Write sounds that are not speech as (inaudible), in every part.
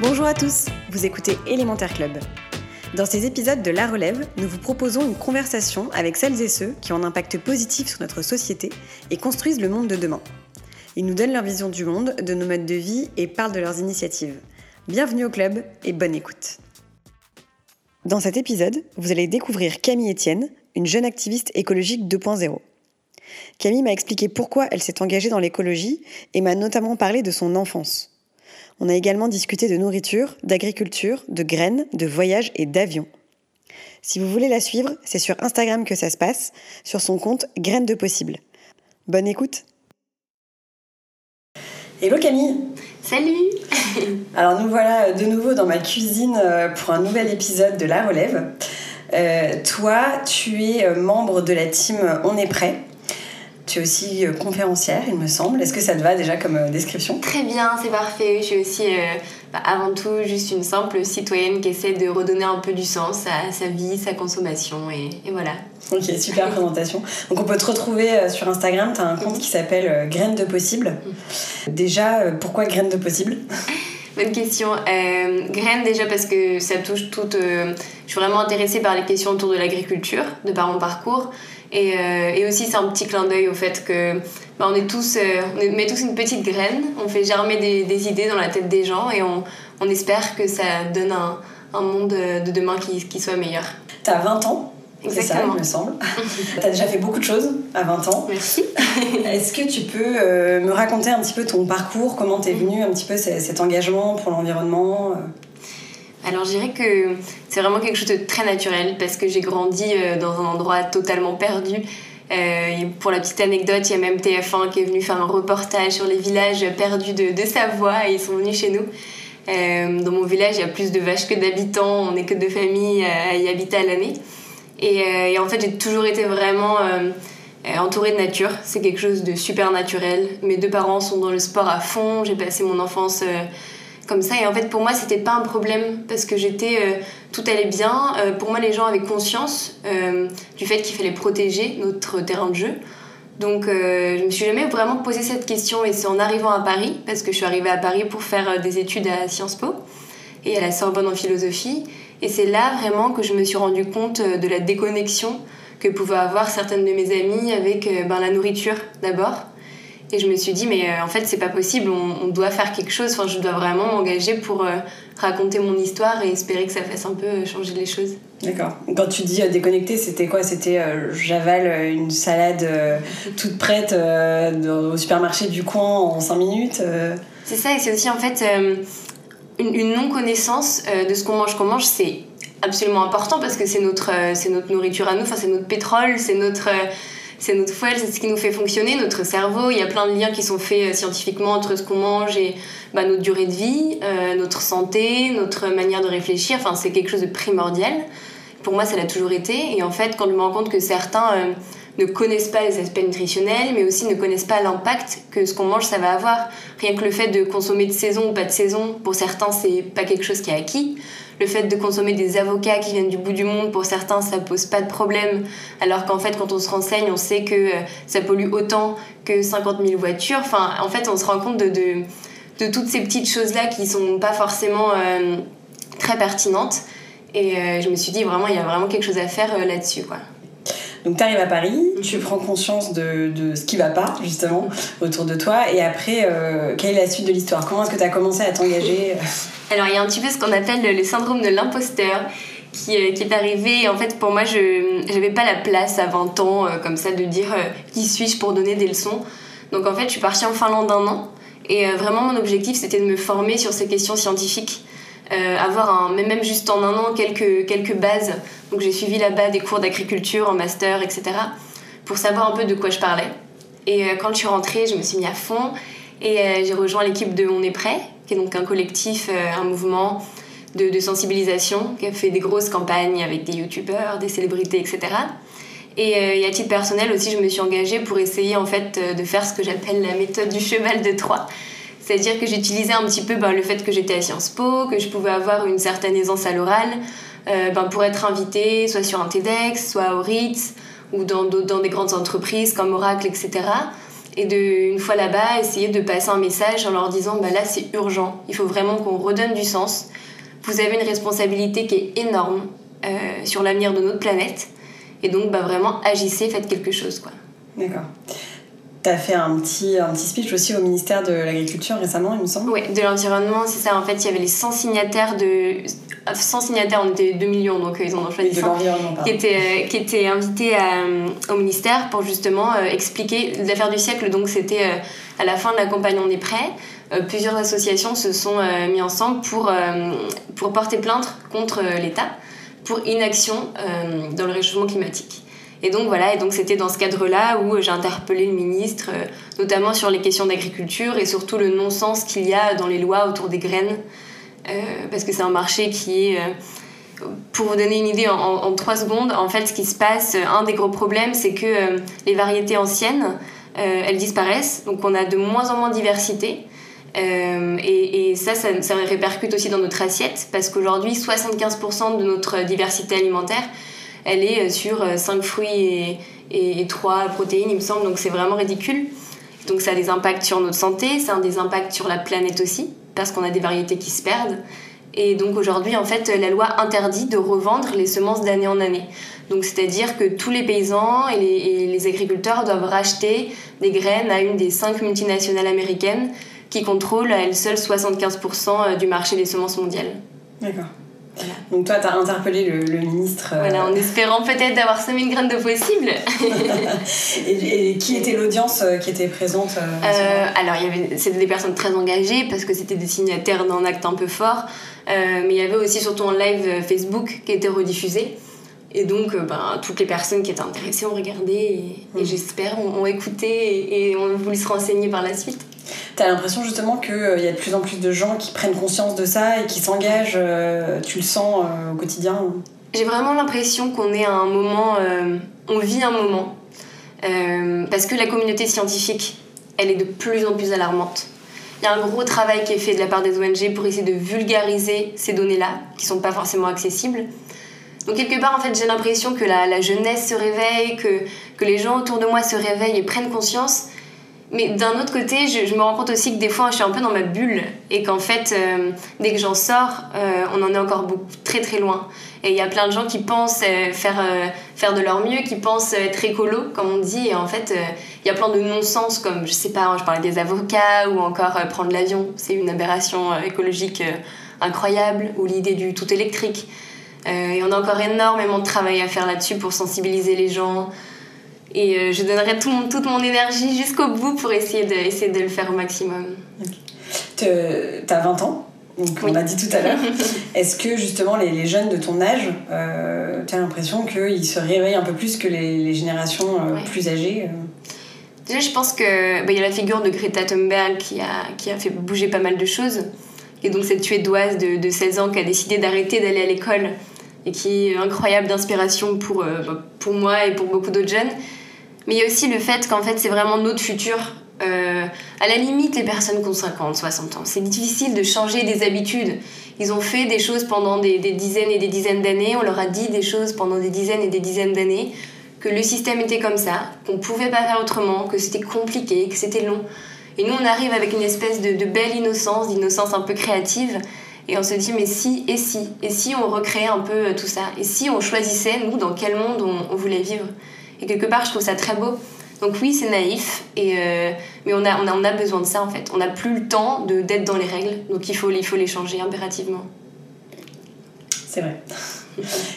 Bonjour à tous, vous écoutez Élémentaire Club. Dans ces épisodes de La Relève, nous vous proposons une conversation avec celles et ceux qui ont un impact positif sur notre société et construisent le monde de demain. Ils nous donnent leur vision du monde, de nos modes de vie et parlent de leurs initiatives. Bienvenue au club et bonne écoute. Dans cet épisode, vous allez découvrir Camille Etienne, une jeune activiste écologique 2.0. Camille m'a expliqué pourquoi elle s'est engagée dans l'écologie et m'a notamment parlé de son enfance. On a également discuté de nourriture, d'agriculture, de graines, de voyages et d'avions. Si vous voulez la suivre, c'est sur Instagram que ça se passe, sur son compte Graines de Possible. Bonne écoute Hello Camille Salut (laughs) Alors nous voilà de nouveau dans ma cuisine euh, pour un nouvel épisode de La Relève. Euh, toi, tu es euh, membre de la team On est prêt. Tu es aussi euh, conférencière, il me semble. Est-ce que ça te va déjà comme euh, description? Très bien, c'est parfait. Je suis aussi euh, bah, avant tout juste une simple citoyenne qui essaie de redonner un peu du sens à sa vie, sa consommation et, et voilà. Ok, super présentation. (laughs) Donc on peut te retrouver sur Instagram, tu as un compte qui s'appelle Graines de Possible. Déjà, euh, pourquoi Graines de Possible? (laughs) Bonne question. Euh, graines déjà parce que ça touche toute... euh, je suis vraiment intéressée par les questions autour de l'agriculture, de par mon parcours. Et, euh, et aussi c'est un petit clin d'œil au fait que bah, on est tous, euh, on met tous une petite graine, on fait germer des, des idées dans la tête des gens et on, on espère que ça donne un, un monde de demain qui, qui soit meilleur. Tu as 20 ans, c'est ça, Exactement. il me semble. (laughs) tu as déjà fait beaucoup de choses à 20 ans. Merci. (laughs) Est-ce que tu peux euh, me raconter un petit peu ton parcours, comment t'es venu un petit peu cet engagement pour l'environnement Alors je dirais que c'est vraiment quelque chose de très naturel parce que j'ai grandi euh, dans un endroit totalement perdu. Euh, pour la petite anecdote, il y a même TF1 qui est venu faire un reportage sur les villages perdus de, de Savoie et ils sont venus chez nous. Euh, dans mon village, il y a plus de vaches que d'habitants, on n'est que deux familles à y habiter à l'année. Et, et en fait, j'ai toujours été vraiment entourée de nature. C'est quelque chose de super naturel. Mes deux parents sont dans le sport à fond. J'ai passé mon enfance comme ça. Et en fait, pour moi, c'était pas un problème parce que j'étais, euh, tout allait bien. Euh, pour moi, les gens avaient conscience euh, du fait qu'il fallait protéger notre terrain de jeu. Donc, je me suis jamais vraiment posé cette question. Et c'est en arrivant à Paris, parce que je suis arrivée à Paris pour faire des études à Sciences Po et à la Sorbonne en philosophie. Et c'est là vraiment que je me suis rendu compte de la déconnexion que pouvaient avoir certaines de mes amies avec ben, la nourriture d'abord. Et je me suis dit, mais euh, en fait, c'est pas possible, on, on doit faire quelque chose. Enfin, je dois vraiment m'engager pour euh, raconter mon histoire et espérer que ça fasse un peu euh, changer les choses. D'accord. Quand tu dis déconnecté, c'était quoi? C'était euh, j'avale une salade euh, (laughs) toute prête euh, au supermarché du coin en 5 minutes. C'est ça, et c'est aussi en fait une, une non-connaissance de ce qu'on mange. Qu'on mange, c'est absolument important parce que c'est notre, c'est notre nourriture à nous, enfin, c'est notre pétrole, c'est notre, c'est notre foile, c'est ce qui nous fait fonctionner, notre cerveau. Il y a plein de liens qui sont faits euh, scientifiquement entre ce qu'on mange et bah, notre durée de vie, euh, notre santé, notre manière de réfléchir. Enfin, c'est quelque chose de primordial. Pour moi, ça l'a toujours été. Et en fait, quand je me rends compte que certains euh, ne connaissent pas les aspects nutritionnels, mais aussi ne connaissent pas l'impact que ce qu'on mange, ça va avoir. Rien que le fait de consommer de saison ou pas de saison, pour certains, c'est pas quelque chose qui est acquis. Le fait de consommer des avocats qui viennent du bout du monde, pour certains, ça pose pas de problème. Alors qu'en fait, quand on se renseigne, on sait que euh, ça pollue autant que 50 000 voitures. Enfin, en fait, on se rend compte de, de, toutes ces petites choses-là qui sont pas forcément euh, très pertinentes. Et euh, je me suis dit, vraiment, il y a vraiment quelque chose à faire là-dessus, quoi. Donc tu arrives à Paris, tu prends conscience de, de ce qui va pas justement autour de toi et après euh, quelle est la suite de l'histoire? Comment est-ce que tu as commencé à t'engager? (laughs) Alors, il y a un petit peu ce qu'on appelle le syndrome de l'imposteur qui, euh, qui est arrivé. En fait, pour moi, je n'avais pas la place à 20 ans, euh, comme ça, de dire euh, qui suis-je pour donner des leçons. Donc, en fait, je suis partie en Finlande un an. Et vraiment, mon objectif, c'était de me former sur ces questions scientifiques. Euh, avoir même juste en un an quelques, quelques bases. Donc j'ai suivi là-bas des cours d'agriculture en master, etc. pour savoir un peu de quoi je parlais. Et quand je suis rentrée, je me suis mis à fond et j'ai rejoint l'équipe de On est prêt, qui est donc un collectif, un mouvement de, de, sensibilisation qui a fait des grosses campagnes avec des youtubeurs, des célébrités, etc. Et, à titre personnel aussi, je me suis engagée pour essayer en fait de faire ce que j'appelle la méthode du cheval de Troie. C'est-à-dire que j'utilisais un petit peu ben, le fait que j'étais à Sciences Po, que je pouvais avoir une certaine aisance à l'oral, euh, ben, pour être invitée soit sur un TEDx, soit au Ritz, ou dans, dans des grandes entreprises comme Oracle, etc. Et de, une fois là-bas, essayer de passer un message en leur disant bah là c'est urgent, il faut vraiment qu'on redonne du sens. Vous avez une responsabilité qui est énorme euh, sur l'avenir de notre planète. Et donc bah, vraiment agissez, faites quelque chose. quoi. D'accord. Tu as fait un petit, un petit speech aussi au ministère de l'Agriculture récemment, il me semble. Oui, de l'environnement, c'est ça. En fait, il y avait les 100 signataires de. 100 signataires, on était 2 millions, donc euh, ils en ont choisi 100. Qui étaient, euh, qui étaient invités euh, au ministère pour justement expliquer l'affaire du siècle. Donc, c'était à la fin de la campagne On est prêt. plusieurs associations se sont mis ensemble pour, pour porter plainte contre l'État pour inaction dans le réchauffement climatique. Et donc voilà, et donc c'était dans ce cadre-là où j'ai interpellé le ministre, euh, notamment sur les questions d'agriculture et surtout le non-sens qu'il y a dans les lois autour des graines, euh, parce que c'est un marché qui est euh, pour vous donner une idée en, trois secondes, en fait, ce qui se passe, un des gros problèmes, c'est que les variétés anciennes, elles disparaissent. Donc, on a de moins en moins de diversité. et, ça, ça, répercute aussi dans notre assiette, parce qu'aujourd'hui, 75% de notre diversité alimentaire, elle est sur 5 euh, fruits et, et, 3 protéines, il me semble, donc c'est vraiment ridicule. Donc ça a des impacts sur notre santé, ça a des impacts sur la planète aussi, parce qu'on a des variétés qui se perdent. Et donc aujourd'hui, en fait, la loi interdit de revendre les semences d'année en année. Donc c'est-à-dire que tous les paysans et les, agriculteurs doivent racheter des graines à une des cinq multinationales américaines qui contrôlent à elles seules 75% du marché des semences mondiales. D'accord. Donc toi, tu as interpellé le, ministre. Euh, voilà, en espérant peut-être d'avoir semé une graine de possible. (laughs) et, qui était l'audience euh, qui était présente euh, Alors, c'était des personnes très engagées parce que c'était des signataires d'un acte un peu fort. mais il y avait aussi surtout un live Facebook qui était rediffusé. Et donc, ben, toutes les personnes qui étaient intéressées ont regardé et, mm. j'espère ont, écouté et, et ont voulu se renseigner par la suite. T'as l'impression justement qu'il euh, y a de plus en plus de gens qui prennent conscience de ça et qui s'engagent, euh, tu le sens euh, au quotidien J'ai vraiment l'impression qu'on est à un moment, on vit un moment, parce que la communauté scientifique, elle est de plus en plus alarmante. Il y a un gros travail qui est fait de la part des ONG pour essayer de vulgariser ces données-là, qui sont pas forcément accessibles. Donc quelque part, en fait, j'ai l'impression que la, la, jeunesse se réveille, que, que les gens autour de moi se réveillent et prennent conscience mais d'un autre côté, je, me rends compte aussi que des fois, je suis un peu dans ma bulle et qu'en fait, euh, dès que j'en sors, euh, on en est encore beaucoup, très très loin. Et il y a plein de gens qui pensent euh, faire, faire de leur mieux, qui pensent être écolo, comme on dit, et en fait, il y a plein de non-sens, comme, je sais pas, je parlais des avocats ou encore prendre l'avion, c'est une aberration écologique incroyable, ou l'idée du tout électrique. et on a encore énormément de travail à faire là-dessus pour sensibiliser les gens. Et euh, je donnerai tout toute mon énergie jusqu'au bout pour essayer de, essayer de le faire au maximum. Tu as 20 ans, donc on l'a dit tout à l'heure. (laughs) Est-ce que justement les, les, jeunes de ton âge, euh, tu as l'impression qu'ils se réveillent un peu plus que les, les générations euh, plus âgées Déjà, je pense qu'il bah, y a la figure de Greta Thunberg qui a, qui a fait bouger pas mal de choses. Et donc cette Suédoise de, de 16 ans qui a décidé d'arrêter d'aller à l'école et qui est incroyable d'inspiration pour, bah, pour moi et pour beaucoup d'autres jeunes. Mais il y a aussi le fait qu'en fait, c'est vraiment notre futur. Euh, à la limite, les personnes qui ont 50, 60 ans, c'est difficile de changer des habitudes. Ils ont fait des choses pendant des, dizaines et des dizaines d'années, on leur a dit des choses pendant des dizaines et des dizaines d'années, que le système était comme ça, qu'on pouvait pas faire autrement, que c'était compliqué, que c'était long. Et nous, on arrive avec une espèce de, de belle innocence, d'innocence un peu créative, et on se dit, mais si, et si, et si on recréait un peu euh, tout ça, et si on choisissait, nous, dans quel monde on voulait vivre? Et quelque part, je trouve ça très beau. Donc oui, c'est naïf, et, euh, mais on a, on, a, on a besoin de ça en fait. On n'a plus le temps d'être dans les règles, donc il faut, il faut les changer impérativement. C'est vrai.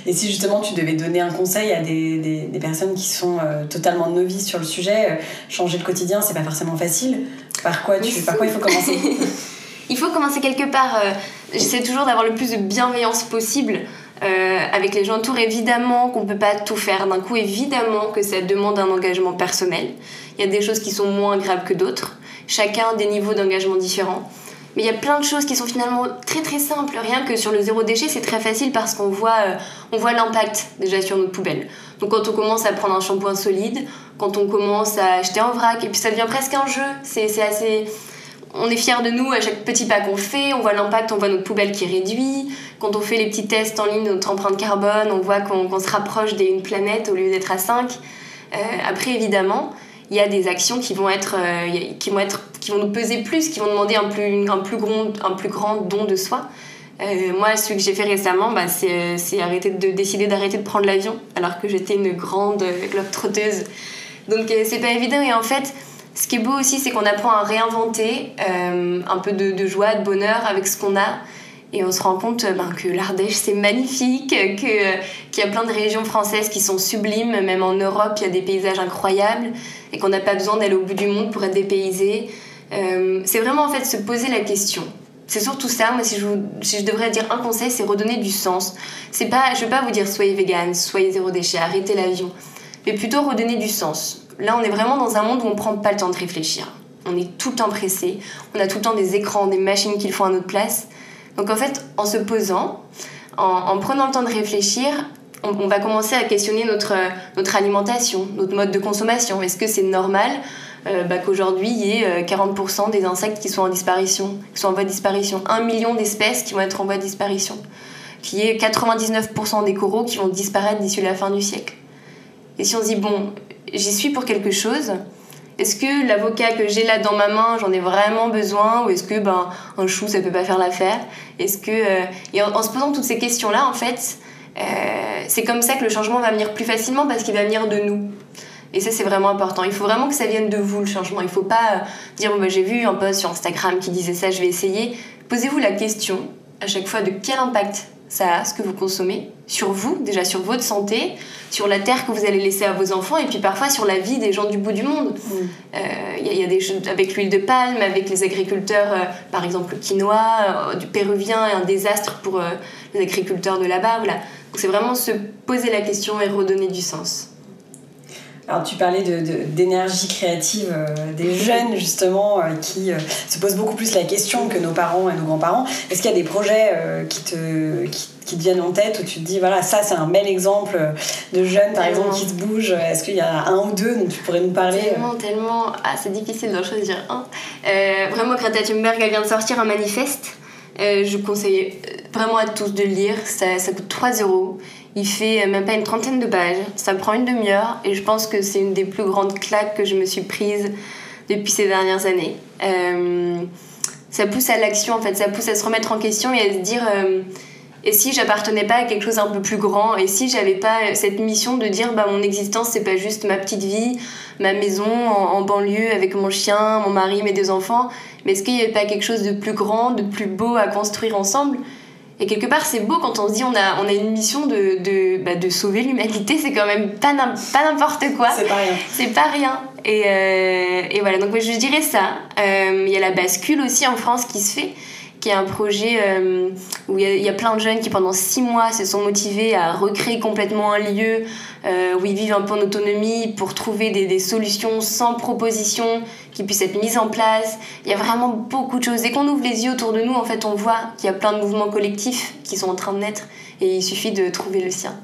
Et si justement tu devais donner un conseil à des, des, des personnes qui sont euh, totalement novices sur le sujet, euh, changer le quotidien, c'est pas forcément facile. Par quoi, tu, par quoi il faut commencer? (laughs) Il faut commencer quelque part. J'essaie toujours d'avoir le plus de bienveillance possible Euh, avec les gens autour, évidemment qu'on ne peut pas tout faire d'un coup, évidemment que ça demande un engagement personnel. Il y a des choses qui sont moins graves que d'autres, chacun des niveaux d'engagement différents. Mais il y a plein de choses qui sont finalement très très simples. Rien que sur le zéro déchet, c'est très facile parce qu'on voit, euh, voit l'impact déjà sur notre poubelle. Donc quand on commence à prendre un shampoing solide, quand on commence à acheter en vrac, et puis ça devient presque un jeu. C'est assez on est fier de nous à chaque petit pas qu'on fait, on voit l'impact, on voit notre poubelle qui réduit. Quand on fait les petits tests en ligne de notre empreinte carbone, on voit qu'on se rapproche d'une planète au lieu d'être à 5. Euh, après, évidemment, il y a des actions qui vont, être, euh, qui, vont être, qui vont nous peser plus, qui vont demander un plus, un plus, grand, un plus grand don de soi. Euh, moi, celui que j'ai fait récemment, bah, c'est arrêter de décider d'arrêter de prendre l'avion, alors que j'étais une grande globe trotteuse. Donc, c'est pas évident. Et en fait, ce qui est beau aussi, c'est qu'on apprend à réinventer euh, un peu de, joie, de bonheur avec ce qu'on a. Et on se rend compte euh, ben, que l'Ardèche, c'est magnifique, euh, qu'il y a plein de régions françaises qui sont sublimes. Même en Europe, il y a des paysages incroyables et qu'on n'a pas besoin d'aller au bout du monde pour être dépaysé. c'est vraiment en fait se poser la question. C'est surtout ça, moi si je, devrais dire un conseil, c'est redonner du sens. C'est pas, je ne veux pas vous dire soyez vegan, soyez zéro déchet, arrêtez l'avion, mais plutôt redonner du sens Là, on est vraiment dans un monde où on prend pas le temps de réfléchir. On est tout le temps pressé, on a tout le temps des écrans, des machines qui le font à notre place. Donc en fait, en se posant, en, prenant le temps de réfléchir, on, va commencer à questionner notre, notre alimentation, notre mode de consommation. Est-ce que c'est normal euh, bah, qu'aujourd'hui il y ait 40% euh, des insectes qui sont en disparition, qui sont en voie de disparition, 1 million d'espèces qui vont être en voie de disparition, qu'il y ait 99% des coraux qui vont disparaître d'ici la fin du siècle. Et si on se dit, bon, j'y suis pour quelque chose. Est-ce que l'avocat que j'ai là dans ma main, j'en ai vraiment besoin Ou est-ce que ben, un chou, ça peut pas faire l'affaire? Est-ce que... Euh, et en, se posant toutes ces questions-là, en fait, euh, c'est comme ça que le changement va venir plus facilement parce qu'il va venir de nous. Et ça, c'est vraiment important. Il faut vraiment que ça vienne de vous, le changement. Il faut pas euh, dire, bon, ben, j'ai vu un post sur Instagram qui disait ça, je vais essayer. Posez-vous la question, à chaque fois, de quel impact ça a, ce que vous consommez, sur vous, déjà sur votre santé, sur la terre que vous allez laisser à vos enfants, et puis parfois sur la vie des gens du bout du monde. Il mm. euh, y, a des choses avec l'huile de palme, avec les agriculteurs, euh, par exemple le quinoa, euh, du péruvien, un désastre pour les agriculteurs de là-bas. Voilà. Donc c'est vraiment se poser la question et redonner du sens. Alors tu parlais d'énergie de, créative des jeunes justement qui se posent beaucoup plus la question que nos parents et nos grands-parents. Est-ce qu'il y a des projets qui, te, qui qui te viennent en tête où tu te dis voilà ça c'est un bel exemple de jeunes par exemple qui se bougent. Est-ce qu'il y a un ou deux dont tu pourrais nous parler? Tellement tellement. Ah c'est difficile d'en choisir un. Euh, vraiment Greta Thunberg elle vient de sortir un manifeste euh, je conseille vraiment à tous de lire ça, ça coûte 3 euros. Il fait même pas une trentaine de pages. Ça prend une demi-heure et je pense que c'est une des plus grandes claques que je me suis prise depuis ces dernières années. Euh, ça pousse à l'action en fait. Ça pousse à se remettre en question et à se dire et si j'appartenais pas à quelque chose un peu plus grand? Et si j'avais pas cette mission de dire bah mon existence c'est pas juste ma petite vie, ma maison en, banlieue avec mon chien, mon mari, mes deux enfants, mais est-ce qu'il n'y avait pas quelque chose de plus grand, de plus beau à construire ensemble? Et quelque part, c'est beau quand on se dit on a, on a une mission de, de, bah, de sauver l'humanité, c'est quand même pas, n'importe quoi. C'est pas rien. C'est pas rien. Et, euh, et voilà, donc je dirais ça. Euh, il y a la bascule aussi en France qui se fait qui est un projet euh, où il y, a plein de jeunes qui pendant six mois se sont motivés à recréer complètement un lieu euh, où ils vivent un peu en autonomie pour trouver des, solutions sans proposition qui puissent être mises en place. Il y a vraiment beaucoup de choses. Dès qu'on ouvre les yeux autour de nous, en fait, on voit qu'il y a plein de mouvements collectifs qui sont en train de naître et il suffit de trouver le sien.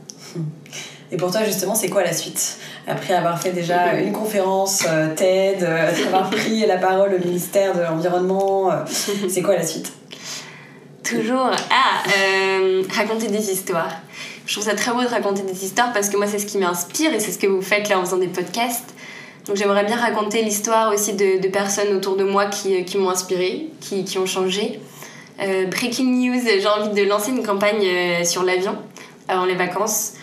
Et pour toi, justement, c'est quoi la suite? Après avoir fait déjà une conférence euh, TED, (laughs) avoir pris la parole au ministère de l'Environnement, c'est quoi la suite? Toujours. Ah, euh, raconter des histoires. Je trouve ça très beau de raconter des histoires parce que moi, c'est ce qui m'inspire et c'est ce que vous faites là en faisant des podcasts. Donc, j'aimerais bien raconter l'histoire aussi de, de, personnes autour de moi qui, qui m'ont inspiré, qui, qui, ont changé. Euh, breaking news, j'ai envie de lancer une campagne euh, sur l'avion avant les vacances.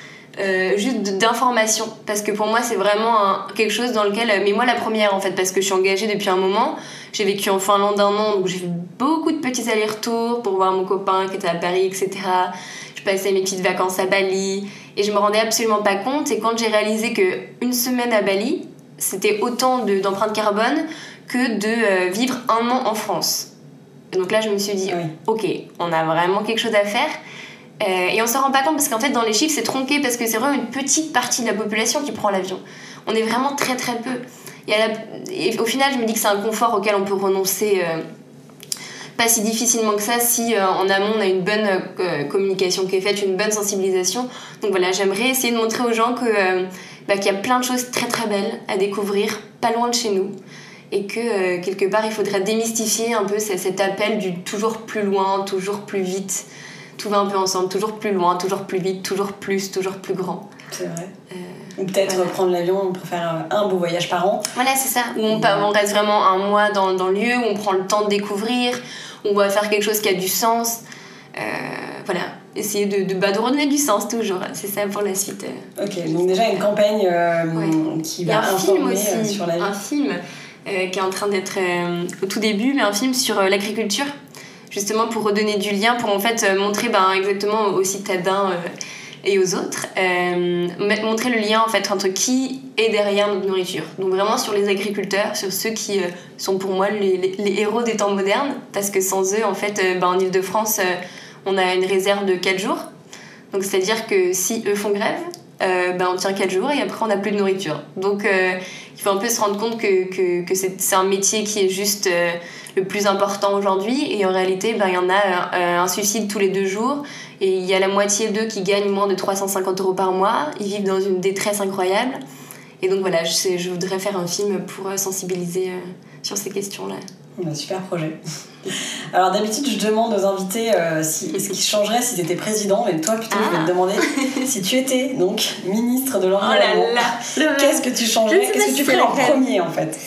Juste d'information parce que pour moi c'est vraiment quelque chose dans lequel mais moi la première en fait parce que je suis engagée depuis un moment j'ai vécu en Finlande un an, donc j'ai fait beaucoup de petits allers-retours pour voir mon copain qui était à Paris, etc. Je passais mes petites vacances à Bali et je me rendais absolument pas compte. Et quand j'ai réalisé que une semaine à Bali, c'était autant d'empreintes carbone que de euh, vivre un an en France. Et donc là, je me suis dit, ok, on a vraiment quelque chose à faire. Euh, et on s'en rend pas compte parce qu'en fait, dans les chiffres, c'est tronqué parce que c'est vraiment une petite partie de la population qui prend l'avion. On est vraiment très très peu. Et, au final, je me dis que c'est un confort auquel on peut renoncer euh, pas si difficilement que ça si euh, en amont on a une bonne communication qui est faite, une bonne sensibilisation. Donc voilà, j'aimerais essayer de montrer aux gens que, bah, qu'il y a plein de choses très très belles à découvrir, pas loin de chez nous. Et que quelque part, il faudrait démystifier un peu ce- cet appel du toujours plus loin, toujours plus vite. Tout va un peu ensemble, toujours plus loin, toujours plus vite, toujours plus, toujours plus grand. C'est vrai. Ou peut-être voilà. prendre l'avion pour faire un beau voyage par an. Voilà, c'est ça. Où on, on reste vraiment un mois dans, dans le lieu, où on prend le temps de découvrir, où on va faire quelque chose qui a du sens. Euh, voilà, essayer de, de, bah, de redonner du sens toujours. C'est ça pour la suite. euh. Ok, donc déjà une campagne euh, Ouais. qui va un film aussi, euh, sur la vie. un film euh, qui est en train d'être euh, au tout début, mais un film sur euh, l'agriculture, justement pour redonner du lien, pour en fait euh, montrer ben, exactement aux citadins euh, et aux autres, euh, montrer le lien en fait entre qui est derrière notre nourriture. Donc vraiment sur les agriculteurs, sur ceux qui euh, sont pour moi les, les- héros des temps modernes, parce que sans eux, en fait, euh, ben, en Ile-de-France, on a une réserve de 4 jours. Donc c'est-à-dire que si eux font grève, ben, on tient 4 jours et après on n'a plus de nourriture. Donc euh, il faut un peu se rendre compte que, que, que c'est un métier qui est juste euh, le plus important aujourd'hui et en réalité ben, il y en a un suicide tous les deux jours et il y a la moitié d'eux qui gagnent moins de 350 euros par mois, ils vivent dans une détresse incroyable et donc voilà, je, je voudrais faire un film pour sensibiliser sur ces questions-là. Bah, super projet. Alors d'habitude, je demande aux invités euh, si, ce qui changerait si tu étais président, mais toi plutôt, je vais Ah. te demander si tu étais donc ministre de Oh là l'Environnement. rêve. Qu'est-ce que tu changerais? Qu'est-ce que tu ferais en premier en fait?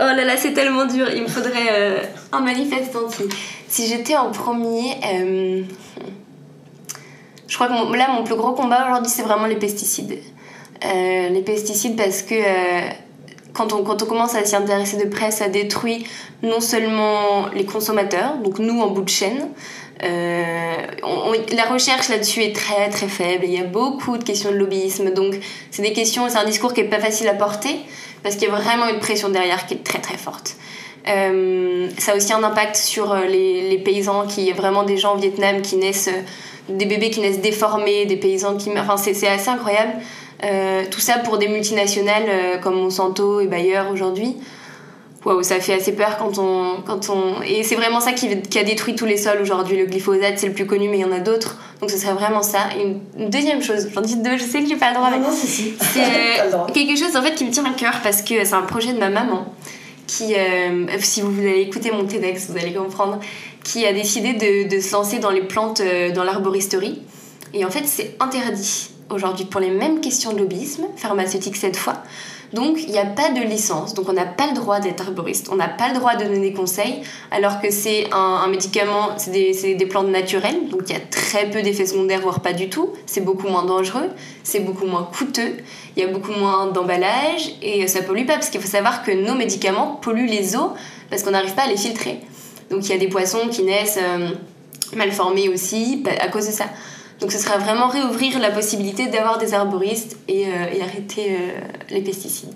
Oh là là, c'est tellement dur. Il me faudrait euh, un manifestant. Si, si j'étais en premier, euh, je crois que mon- là, mon plus gros combat aujourd'hui, c'est vraiment les pesticides. Les pesticides parce que quand, on, quand on commence à s'y intéresser de près, ça détruit non seulement les consommateurs, donc nous en bout de chaîne. euh, la recherche là-dessus est très très faible. Il y a beaucoup de questions de lobbyisme, donc c'est des questions, c'est un discours qui est pas facile à porter parce qu'il y a vraiment une pression derrière qui est très très forte. Euh, ça a aussi un impact sur euh, les, les paysans, qui il y a vraiment des gens au Vietnam qui naissent, des bébés qui naissent déformés, des paysans qui. Enfin, c'est assez incroyable. Euh, tout ça pour des multinationales euh, comme Monsanto et Bayer aujourd'hui. Waouh, ça fait assez peur quand on. Quand on... Et c'est vraiment ça qui, qui a détruit tous les sols aujourd'hui. Le glyphosate, c'est le plus connu, mais il y en a d'autres. Donc ce serait vraiment ça. Et une, une deuxième chose, j'en dis deux, je sais que j'ai pas le droit, mais Non, non, si, si. c'est (laughs) droit. quelque chose en fait qui me tient à cœur parce que c'est un projet de ma maman qui, euh, si vous allez écouter mon TEDx, vous allez comprendre, qui a décidé de, de se lancer dans les plantes, euh, dans l'arboristerie. Et en fait, c'est interdit aujourd'hui pour les mêmes questions de lobbyisme, pharmaceutique cette fois. Donc, il n'y a pas de licence, donc on n'a pas le droit d'être arboriste, on n'a pas le droit de donner des conseils, alors que c'est un, médicament, c'est des, des plantes naturelles, donc il y a très peu d'effets secondaires, voire pas du tout, c'est beaucoup moins dangereux, c'est beaucoup moins coûteux, il y a beaucoup moins d'emballage, et ça pollue pas, parce qu'il faut savoir que nos médicaments polluent les eaux, parce qu'on n'arrive pas à les filtrer. Donc il y a des poissons qui naissent euh, mal formés aussi, pa- à cause de ça. Donc ce sera vraiment réouvrir la possibilité d'avoir des arboristes et, euh, et arrêter euh, les pesticides.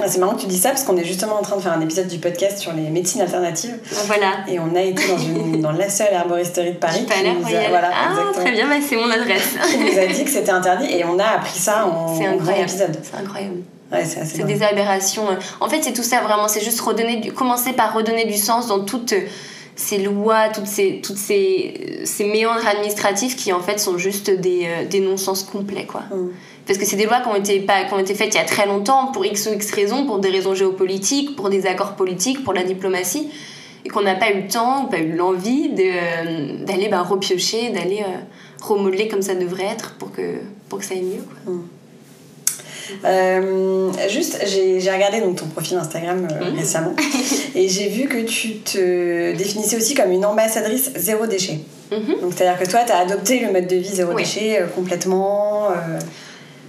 Ah, C'est marrant que tu dis ça parce qu'on est justement en train de faire un épisode du podcast sur les médecines alternatives Voilà. et on a été dans, une, (laughs) dans la seule arboristerie de Paris. Pas l'air royal. voilà, ah, très bien, bah, c'est mon adresse. (laughs) Qui nous a dit que c'était interdit et on a appris ça en C'est incroyable. épisode. C'est incroyable. Ouais, c'est des aberrations. En fait, c'est tout ça vraiment. C'est juste redonner du... commencer par redonner du sens dans toutes ces lois, toutes ces, toutes ces, ces méandres administratifs qui en fait sont juste des, euh, des non-sens complets. quoi. Mm. Parce que c'est des lois qui ont, été pas, qui ont été faites il y a très longtemps pour X ou X raisons, pour des raisons géopolitiques, pour des accords politiques, pour la diplomatie, et qu'on n'a pas eu le temps ou pas eu l'envie euh, d'aller bah, repiocher, d'aller euh, remodeler comme ça devrait être pour que, pour que ça aille mieux. Quoi. Euh, juste, j'ai regardé donc, ton profil Instagram euh, Mhm. récemment (laughs) et j'ai vu que tu te définissais aussi comme une ambassadrice zéro déchet. Mhm. Donc, c'est-à-dire que toi, tu as adopté le mode de vie zéro Oui. déchet euh, complètement.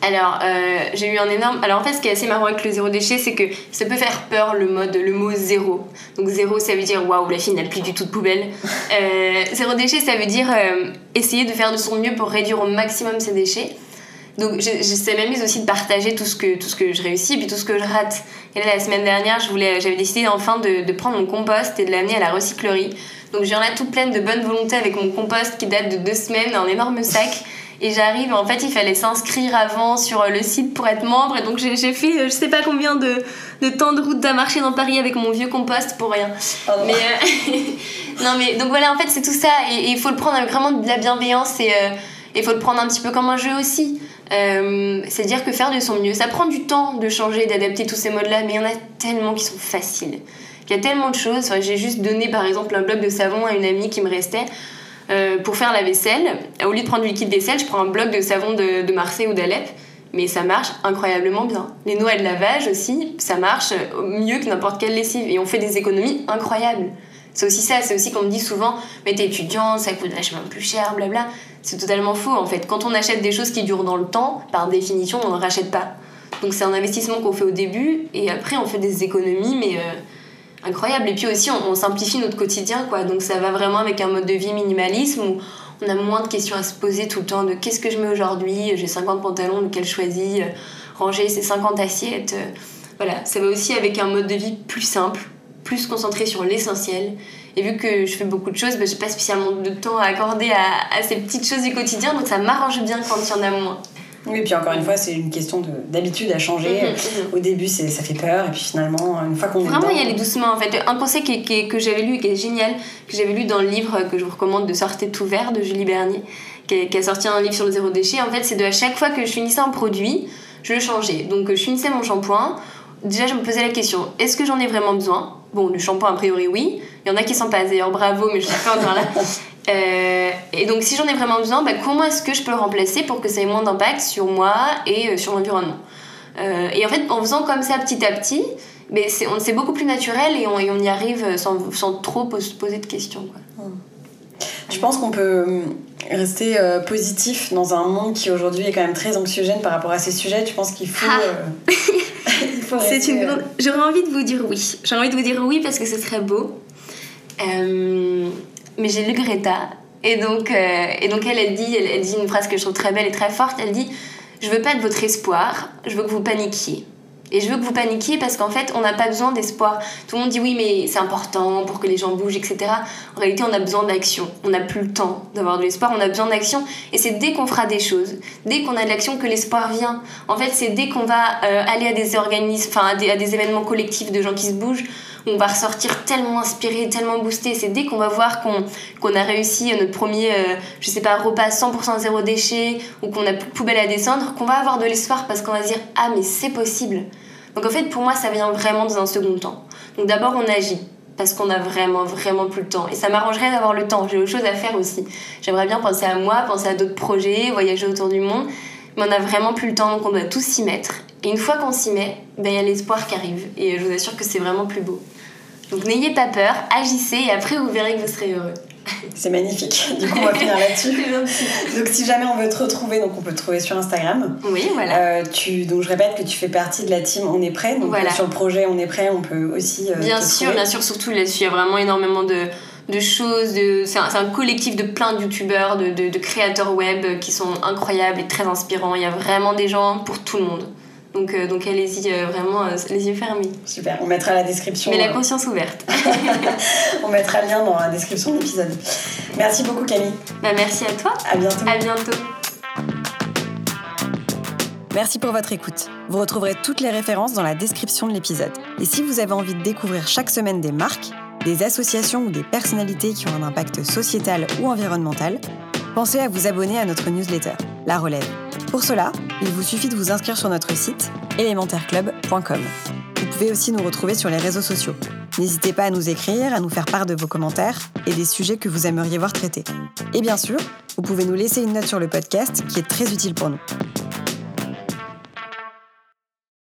Alors, euh, j'ai eu un énorme. Alors, en fait, ce qui est assez marrant avec le zéro déchet, c'est que ça peut faire peur le mode, le mot zéro. Donc, zéro, ça veut dire waouh, la fille n'a plus du tout de poubelle. (laughs) Euh, zéro déchet, ça veut dire euh, essayer de faire de son mieux pour réduire au maximum ses déchets. Donc j'essaie même aussi de partager tout ce, que, tout ce que je réussis et puis tout ce que je rate. Et là, la semaine dernière, j'avais décidé enfin de, de, prendre mon compost et de l'amener à la recyclerie. Donc j'en ai toute pleine de bonne volonté avec mon compost qui date de deux semaines, un énorme sac. Et j'arrive, en fait, il fallait s'inscrire avant sur le site pour être membre. Et donc, j'ai fait euh, je sais pas combien de, de temps de route à marcher dans Paris avec mon vieux compost pour rien. Mais, euh, (laughs) non, mais donc voilà, en fait, c'est tout ça. Et il faut le prendre avec vraiment de la bienveillance et il euh, faut le prendre un petit peu comme un jeu aussi. C'est-à-dire que faire de son mieux, ça prend du temps de changer, d'adapter tous ces modes-là, mais il y en a tellement qui sont faciles. Il y a tellement de choses. J'ai juste donné par exemple un bloc de savon à une amie qui me restait. Euh, pour faire la vaisselle. Au lieu de prendre du liquide vaisselle, je prends un bloc de savon de, de Marseille ou d'Alep. Mais ça marche incroyablement bien. Les noix de lavage aussi, ça marche mieux que n'importe quelle lessive. Et on fait des économies incroyables. C'est aussi ça, c'est aussi qu'on me dit souvent, mais t'es étudiant, ça coûte vachement plus cher, blabla. C'est totalement faux en fait. Quand on achète des choses qui durent dans le temps, par définition, on ne rachète pas. Donc c'est un investissement qu'on fait au début et après on fait des économies, mais euh, incroyable. Et puis aussi, on, simplifie notre quotidien, quoi. Donc ça va vraiment avec un mode de vie minimalisme où on a moins de questions à se poser tout le temps de qu'est-ce que je mets aujourd'hui, j'ai 50 pantalons, lequel je choisis, ranger ces 50 assiettes. Voilà, ça va aussi avec un mode de vie plus simple, plus concentré sur l'essentiel. Et vu que je fais beaucoup de choses, bah, j'ai pas spécialement de temps à accorder à, à, ces petites choses du quotidien, donc ça m'arrange bien quand il y en a moins. Oui, et puis encore une fois, c'est une question d'habitude à changer. Mhm, mhm. Au début, ça fait peur, et puis finalement, une fois qu'on Vraiment, il y aller doucement, en fait. Un conseil qui, que j'avais lu et qui est génial, que j'avais lu dans le livre que je vous recommande de Sortez tout vert de Julie Bernier, qui, a sorti un livre sur le zéro déchet, en fait, c'est de à chaque fois que je finissais un produit, je le changeais. Donc, je finissais mon shampoing, déjà, je me posais la question est-ce que j'en ai vraiment besoin? Bon, le shampoing, a priori, oui. Il y en a qui s'en passent d'ailleurs, bravo, mais je suis pas encore là. (laughs) Euh, et donc, si j'en ai vraiment besoin, bah, comment est-ce que je peux le remplacer pour que ça ait moins d'impact sur moi et euh, sur l'environnement? Euh, Et en fait, en faisant comme ça petit à petit, mais c'est beaucoup plus naturel et on, y arrive sans, sans, trop se poser de questions. Quoi. Je pense qu'on peut rester positif dans un monde qui aujourd'hui est quand même très anxiogène par rapport à ces sujets. Tu penses qu'il faut. Ah. (laughs) C'est une J'aurais envie de vous dire oui. J'ai envie de vous dire oui parce que ce serait beau. Euh, mais j'ai lu Greta. Et donc, euh, et donc elle, elle dit, elle, dit une phrase que je trouve très belle et très forte. Elle dit Je veux pas de votre espoir, je veux que vous paniquiez. Et je veux que vous paniquiez parce qu'en fait, on n'a pas besoin d'espoir. Tout le monde dit oui, mais c'est important pour que les gens bougent, etc. En réalité, on a besoin d'action. On n'a plus le temps d'avoir de l'espoir, on a besoin d'action. Et c'est dès qu'on fera des choses, dès qu'on a de l'action que l'espoir vient. En fait, c'est dès qu'on va euh, aller à des organismes, enfin à des événements collectifs de gens qui se bougent, on va ressortir tellement inspiré, tellement boosté. C'est dès qu'on va voir qu'on a réussi notre premier, euh, je sais pas, repas 100% zéro déchet ou qu'on a plus poubelle à descendre, qu'on va avoir de l'espoir parce qu'on va se dire Ah, mais c'est possible. Donc en fait, pour moi, ça vient vraiment dans un second temps. Donc d'abord, on agit parce qu'on a vraiment, vraiment plus le temps. Et ça m'arrangerait d'avoir le temps. J'ai autre chose à faire aussi. J'aimerais bien penser à moi, penser à d'autres projets, voyager autour du monde. Mais on a vraiment plus le temps, donc on doit tous s'y mettre. Et une fois qu'on s'y met, ben, il y a l'espoir qui arrive. Et je vous assure que c'est vraiment plus beau. Donc n'ayez pas peur, agissez et après vous verrez que vous serez heureux. (laughs) C'est magnifique. Du coup, on va finir là-dessus. (laughs) donc, si jamais on veut te retrouver, donc on peut te trouver sur Instagram. Oui, voilà. Euh, tu, donc, je répète que tu fais partie de la team On est prêt. Donc, voilà. sur le projet On est prêt, on peut aussi. Euh, bien sûr, bien sûr, surtout là-dessus, il y a vraiment énormément de, de choses. De... C'est un, un, collectif de plein de youtubeurs, de, de, de créateurs web qui sont incroyables et très inspirants. Il y a vraiment des gens pour tout le monde. Donc, euh, donc allez-y euh, vraiment euh, les yeux fermés. Super, on mettra la description. Mais la conscience ouverte. (laughs) on mettra le lien dans la description de l'épisode. Merci beaucoup Camille. Bah, merci à toi. À bientôt. À bientôt. Merci pour votre écoute. Vous retrouverez toutes les références dans la description de l'épisode. Et si vous avez envie de découvrir chaque semaine des marques, des associations ou des personnalités qui ont un impact sociétal ou environnemental, pensez à vous abonner à notre newsletter, La Relève. Pour cela, il vous suffit de vous inscrire sur notre site élémentaireclub.com. Vous pouvez aussi nous retrouver sur les réseaux sociaux. N'hésitez pas à nous écrire, à nous faire part de vos commentaires et des sujets que vous aimeriez voir traités. Et bien sûr, vous pouvez nous laisser une note sur le podcast qui est très utile pour nous.